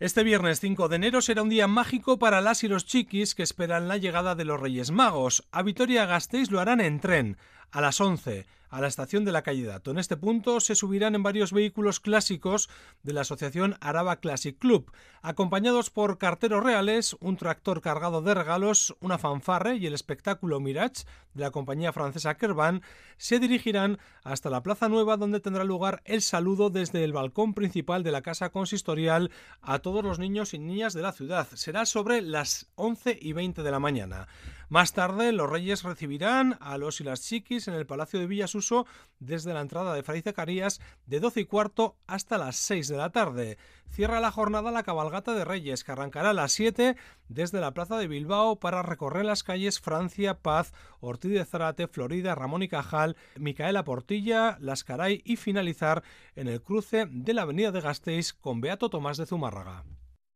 Este viernes 5 de enero será un día mágico para las y los chiquis que esperan la llegada de los Reyes Magos. A Vitoria-Gasteiz lo harán en tren, a las 11 a la estación de la calle Dato. En este punto se subirán en varios vehículos clásicos de la asociación Araba Classic Club, acompañados por carteros reales, un tractor cargado de regalos, una fanfarre y el espectáculo Mirage de la compañía francesa Kervan, se dirigirán hasta la Plaza Nueva donde tendrá lugar el saludo desde el balcón principal de la casa consistorial a todos los niños y niñas de la ciudad. Será sobre las 11 y 20 de la mañana. Más tarde, los reyes recibirán a los y las chiquis en el Palacio de Desde la entrada de Fray Zacarías de 12 y cuarto hasta las 6 de la tarde. Cierra la jornada la cabalgata de reyes, que arrancará a las 7 desde la Plaza de Bilbao para recorrer las calles Francia, Paz, Ortiz de Zarate, Florida, Ramón y Cajal, Micaela Portilla, Las Caray y finalizar en el cruce de la Avenida de Gasteiz con Beato Tomás de Zumárraga.